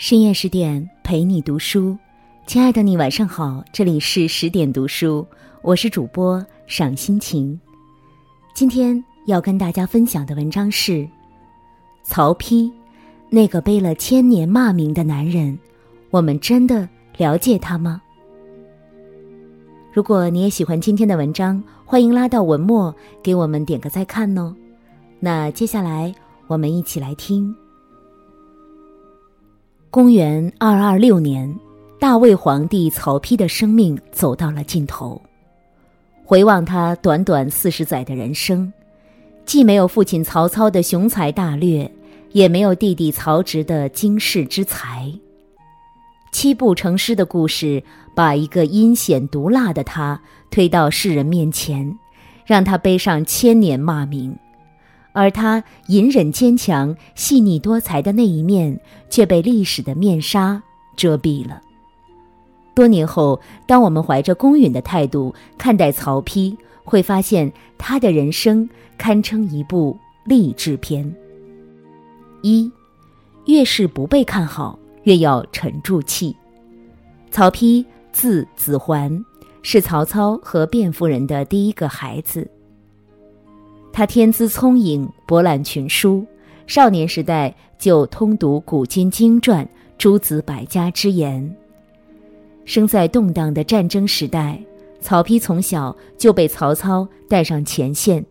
深夜十点陪你读书，亲爱的你晚上好，这里是十点读书，我是主播赏心情。今天要跟大家分享的文章是曹丕，那个背了千年骂名的男人，我们真的了解他吗？如果你也喜欢今天的文章，欢迎拉到文末给我们点个再看哦。那接下来我们一起来听。公元二二六年，大魏皇帝曹丕的生命走到了尽头。回望他短短四十载的人生，既没有父亲曹操的雄才大略，也没有弟弟曹植的经世之才。七步成诗的故事，把一个阴险毒辣的他推到世人面前，让他背上千年骂名。而他隐忍坚强、细腻多才的那一面，却被历史的面纱遮蔽了。多年后，当我们怀着公允的态度看待曹丕，会发现他的人生堪称一部励志片。一，越是不被看好，越要沉住气。曹丕字子桓，是曹操和卞夫人的第一个孩子。他天资聪颖，博览群书，少年时代就通读古今经传、诸子百家之言。生在动荡的战争时代，曹丕从小就被曹操带上前线。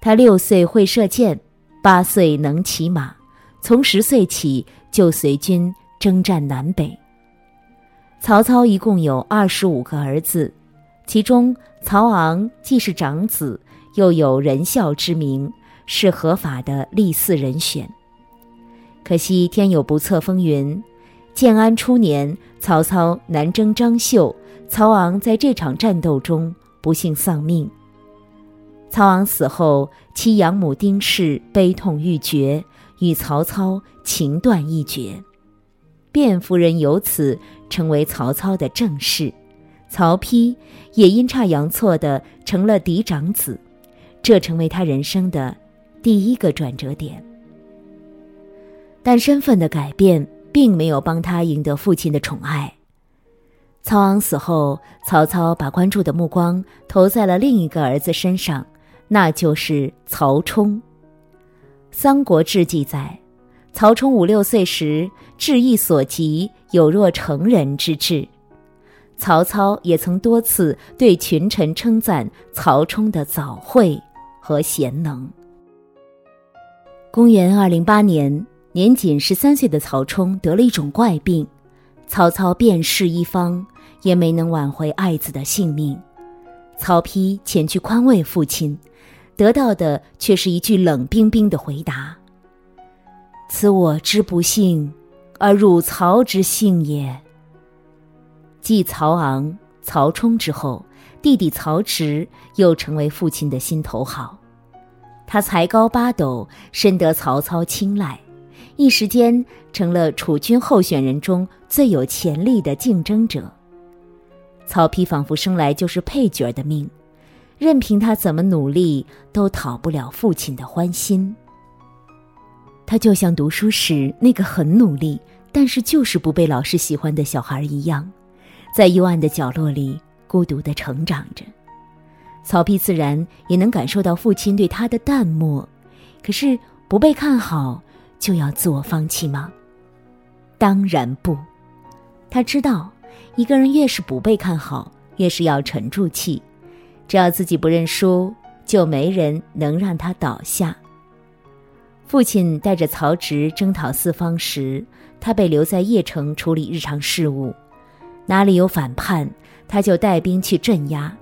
他六岁会射箭，八岁能骑马，从十岁起就随军征战南北。曹操一共有二十五个儿子，其中曹昂既是长子。又有仁孝之名，是合法的立嗣人选。可惜天有不测风云，建安初年，曹操南征张绣，曹昂在这场战斗中不幸丧命。曹昂死后，其养母丁氏悲痛欲绝，与曹操情断义绝。卞夫人由此成为曹操的正室，曹丕也阴差阳错的成了嫡长子。这成为他人生的第一个转折点，但身份的改变并没有帮他赢得父亲的宠爱。曹昂死后，曹操把关注的目光投在了另一个儿子身上，那就是曹冲。《三国志》记载，曹冲五六岁时，志意所及，有若成人之志。曹操也曾多次对群臣称赞曹冲的早慧。和贤能。公元二零八年，年仅十三岁的曹冲得了一种怪病，曹操遍视一方，也没能挽回爱子的性命。曹丕前去宽慰父亲，得到的却是一句冷冰冰的回答：“此我之不幸，而汝曹之幸也。”继曹昂、曹冲之后。弟弟曹植又成为父亲的心头好，他才高八斗，深得曹操青睐，一时间成了储君候选人中最有潜力的竞争者。曹丕仿佛生来就是配角的命，任凭他怎么努力，都讨不了父亲的欢心。他就像读书时那个很努力，但是就是不被老师喜欢的小孩一样，在幽暗的角落里。孤独的成长着，曹丕自然也能感受到父亲对他的淡漠。可是不被看好，就要自我放弃吗？当然不。他知道，一个人越是不被看好，越是要沉住气。只要自己不认输，就没人能让他倒下。父亲带着曹植征讨四方时，他被留在邺城处理日常事务，哪里有反叛？他就带兵去镇压，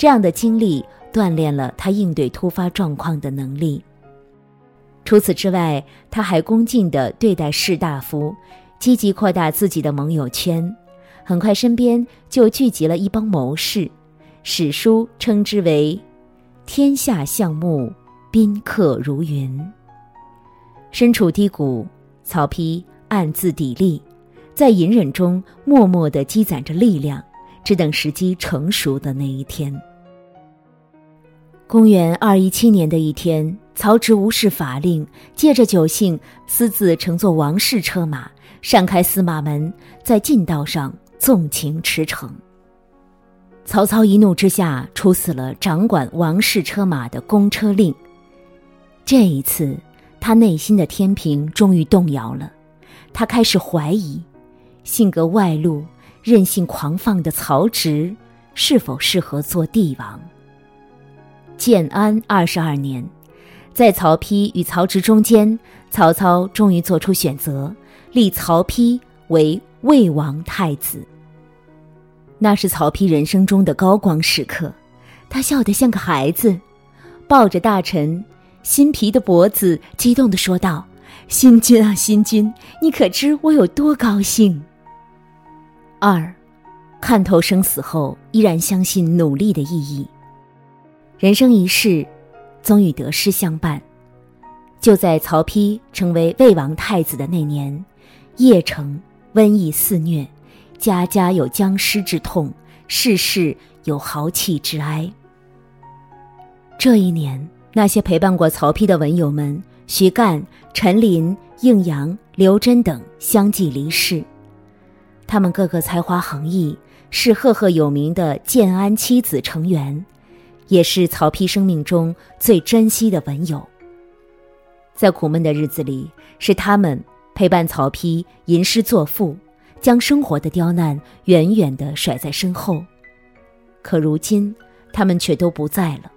这样的经历锻炼了他应对突发状况的能力。除此之外，他还恭敬地对待士大夫，积极扩大自己的盟友圈，很快身边就聚集了一帮谋士，史书称之为“天下项目，宾客如云”。身处低谷，曹丕暗自砥砺，在隐忍中默默地积攒着力量。只等时机成熟的那一天。公元二一七年的一天，曹植无视法令，借着酒兴，私自乘坐王室车马，擅开司马门，在近道上纵情驰骋。曹操一怒之下，处死了掌管王室车马的公车令。这一次，他内心的天平终于动摇了，他开始怀疑，性格外露、任性狂放的曹植是否适合做帝王。建安二十二年，在曹丕与曹植中间，曹操终于做出选择，立曹丕为魏王太子。那是曹丕人生中的高光时刻，他笑得像个孩子，抱着大臣新皮的脖子，激动地说道：“新君啊，新君，你可知我有多高兴？”二，看透生死后，依然相信努力的意义。人生一世，总与得失相伴。就在曹丕成为魏王太子的那年，邺城瘟疫肆虐。家家有僵尸之痛，世世有豪气之哀。这一年，那些陪伴过曹丕的文友们，徐干、陈琳、应阳、刘桢等相继离世。他们个个才华横溢，是赫赫有名的建安七子成员，也是曹丕生命中最珍惜的文友。在苦闷的日子里，是他们陪伴曹丕吟诗作赋。将生活的刁难远远地甩在身后，可如今他们却都不在了。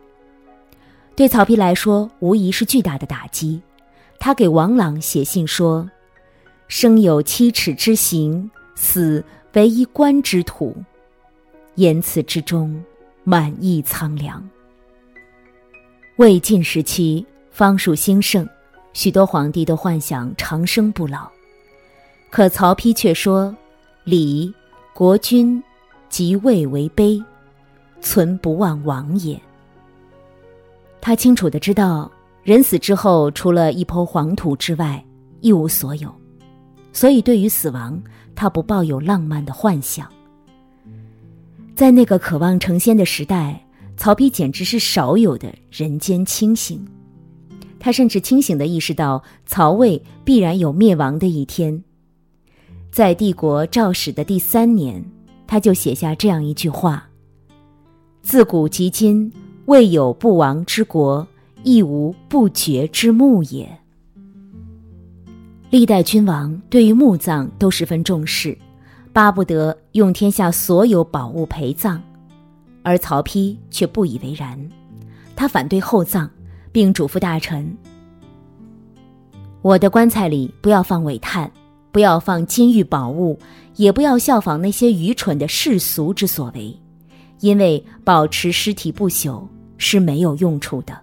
对曹丕来说，无疑是巨大的打击。他给王朗写信说：“生有七尺之行，死为一官之土。”言辞之中满溢苍凉。魏晋时期，方术兴盛，许多皇帝都幻想长生不老。可曹丕却说：“礼国君即位为卑，存不忘王也。”他清楚的知道，人死之后，除了一抔黄土之外，一无所有。所以，对于死亡，他不抱有浪漫的幻想。在那个渴望成仙的时代，曹丕简直是少有的人间清醒。他甚至清醒的意识到，曹魏必然有灭亡的一天。在帝国肇始的第三年，他就写下这样一句话：“自古及今，未有不亡之国，亦无不绝之墓也。”历代君王对于墓葬都十分重视，巴不得用天下所有宝物陪葬，而曹丕却不以为然，他反对厚葬，并嘱咐大臣：“我的棺材里不要放苇炭。”不要放金玉宝物，也不要效仿那些愚蠢的世俗之所为，因为保持尸体不朽是没有用处的。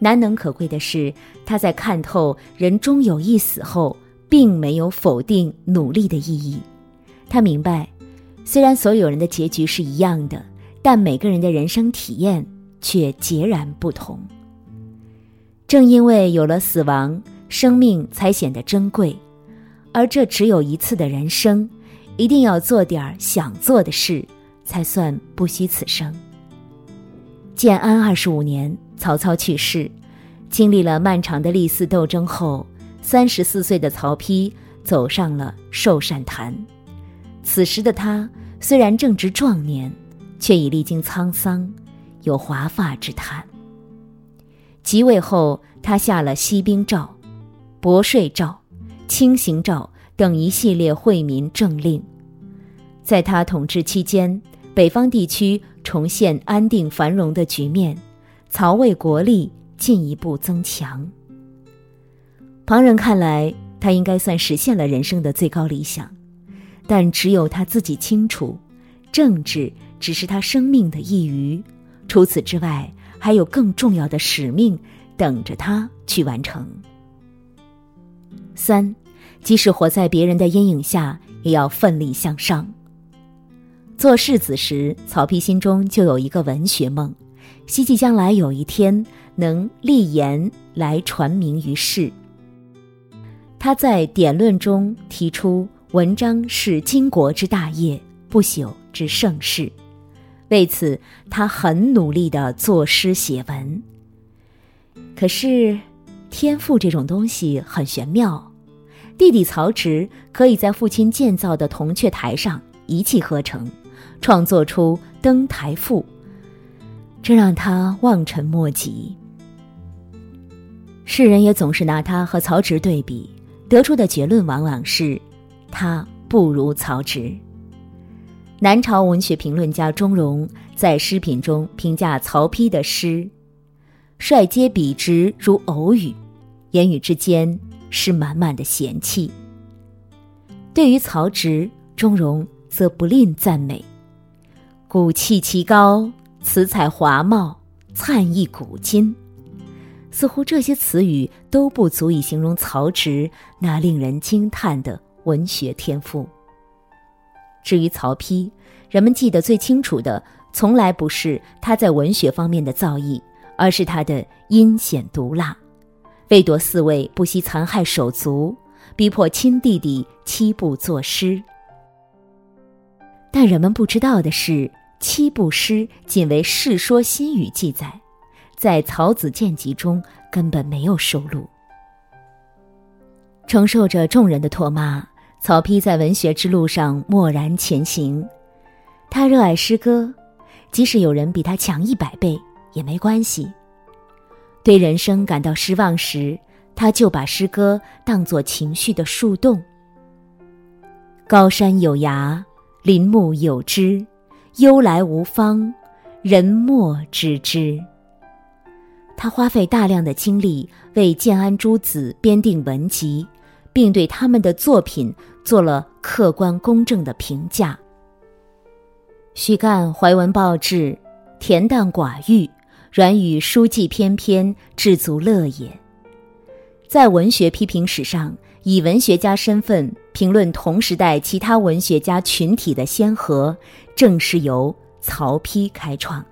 难能可贵的是，他在看透人终有一死后，并没有否定努力的意义。他明白，虽然所有人的结局是一样的，但每个人的人生体验却截然不同。正因为有了死亡。生命才显得珍贵，而这只有一次的人生，一定要做点想做的事，才算不虚此生。建安二十五年，曹操去世，经历了漫长的历次斗争后，三十四岁的曹丕走上了寿善坛。此时的他虽然正值壮年，却已历经沧桑，有华发之叹。即位后，他下了息兵诏。薄税诏、轻刑诏等一系列惠民政令，在他统治期间，北方地区重现安定繁荣的局面，曹魏国力进一步增强。旁人看来，他应该算实现了人生的最高理想，但只有他自己清楚，政治只是他生命的一隅，除此之外，还有更重要的使命等着他去完成。三，即使活在别人的阴影下，也要奋力向上。做世子时，曹丕心中就有一个文学梦，希冀将来有一天能立言来传名于世。他在典论中提出，文章是经国之大业，不朽之盛世。为此，他很努力的作诗写文。可是。天赋这种东西很玄妙，弟弟曹植可以在父亲建造的铜雀台上一气呵成，创作出《登台赋》，这让他望尘莫及。世人也总是拿他和曹植对比，得出的结论往往是，他不如曹植。南朝文学评论家钟嵘在诗品中评价曹丕的诗：“率皆笔直如偶语，言语之间是满满的嫌弃。”对于曹植，钟嵘则不吝赞美：“骨气奇高，辞采华茂，灿意古今。”似乎这些词语都不足以形容曹植那令人惊叹的文学天赋。至于曹丕，人们记得最清楚的，从来不是他在文学方面的造诣，而是他的阴险毒辣，为夺嗣位不惜残害手足，逼迫亲弟弟七步作诗。但人们不知道的是，七步诗仅为《世说新语》记载。在《曹子建集》中根本没有收录。承受着众人的唾骂，曹丕在文学之路上默然前行。他热爱诗歌，即使有人比他强一百倍也没关系。对人生感到失望时，他就把诗歌当作情绪的树洞。高山有崖，林木有枝，忧来无方，人莫知之。他花费大量的精力为建安诸子编定文集，并对他们的作品做了客观公正的评价。许干怀文抱志，恬淡寡欲，软语书记翩翩，至足乐也。在文学批评史上，以文学家身份评论同时代其他文学家群体的先河，正是由曹丕开创。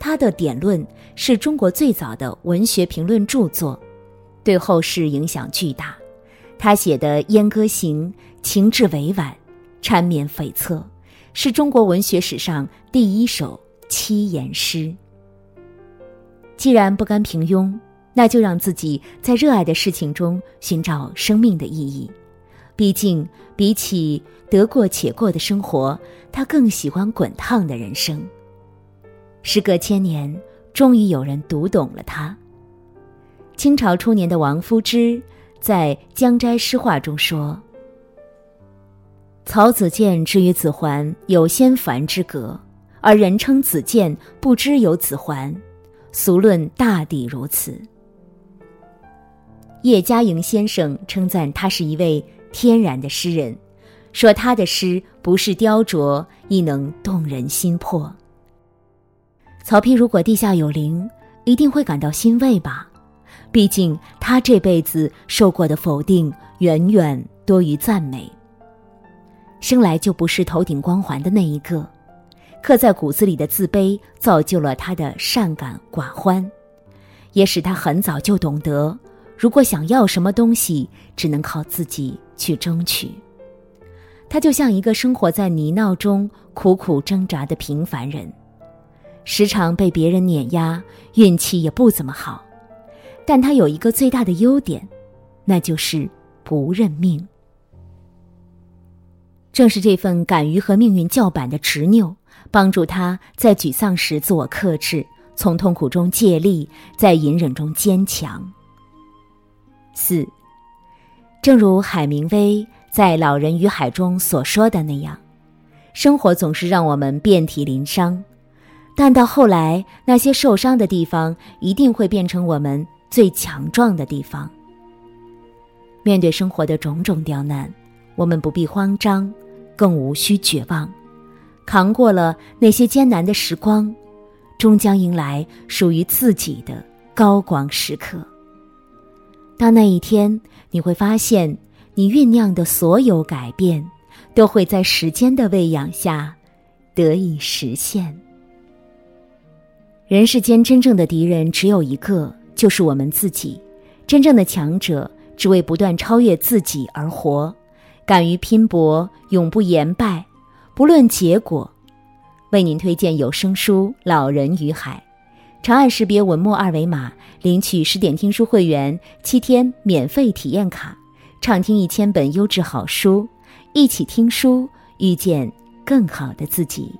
他的《典论》是中国最早的文学评论著作，对后世影响巨大。他写的《燕歌行》情致委婉，缠绵悱恻，是中国文学史上第一首七言诗。既然不甘平庸，那就让自己在热爱的事情中寻找生命的意义。毕竟，比起得过且过的生活，他更喜欢滚烫的人生。时隔千年，终于有人读懂了他。清朝初年的王夫之在《江斋诗话》中说：“曹子建之于子桓，有先凡之格，而人称子建，不知有子桓。俗论大抵如此。”叶嘉莹先生称赞他是一位天然的诗人，说他的诗不是雕琢，亦能动人心魄。曹丕如果地下有灵，一定会感到欣慰吧？毕竟他这辈子受过的否定远远多于赞美。生来就不是头顶光环的那一个，刻在骨子里的自卑造就了他的善感寡欢，也使他很早就懂得，如果想要什么东西，只能靠自己去争取。他就像一个生活在泥淖中苦苦挣扎的平凡人。时常被别人碾压，运气也不怎么好，但他有一个最大的优点，那就是不认命。正是这份敢于和命运叫板的执拗，帮助他在沮丧时自我克制，从痛苦中借力，在隐忍中坚强。四，正如海明威在《老人与海》中所说的那样，生活总是让我们遍体鳞伤。但到后来，那些受伤的地方一定会变成我们最强壮的地方。面对生活的种种刁难，我们不必慌张，更无需绝望。扛过了那些艰难的时光，终将迎来属于自己的高光时刻。到那一天，你会发现，你酝酿的所有改变，都会在时间的喂养下得以实现。人世间真正的敌人只有一个，就是我们自己。真正的强者只为不断超越自己而活，敢于拼搏，永不言败，不论结果。为您推荐有声书《老人与海》，长按识别文末二维码领取十点听书会员七天免费体验卡，畅听一千本优质好书，一起听书，遇见更好的自己。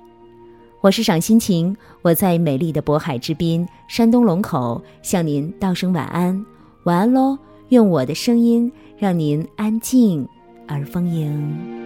我是赏心情，我在美丽的渤海之滨，山东龙口，向您道声晚安，晚安喽！用我的声音让您安静而丰盈。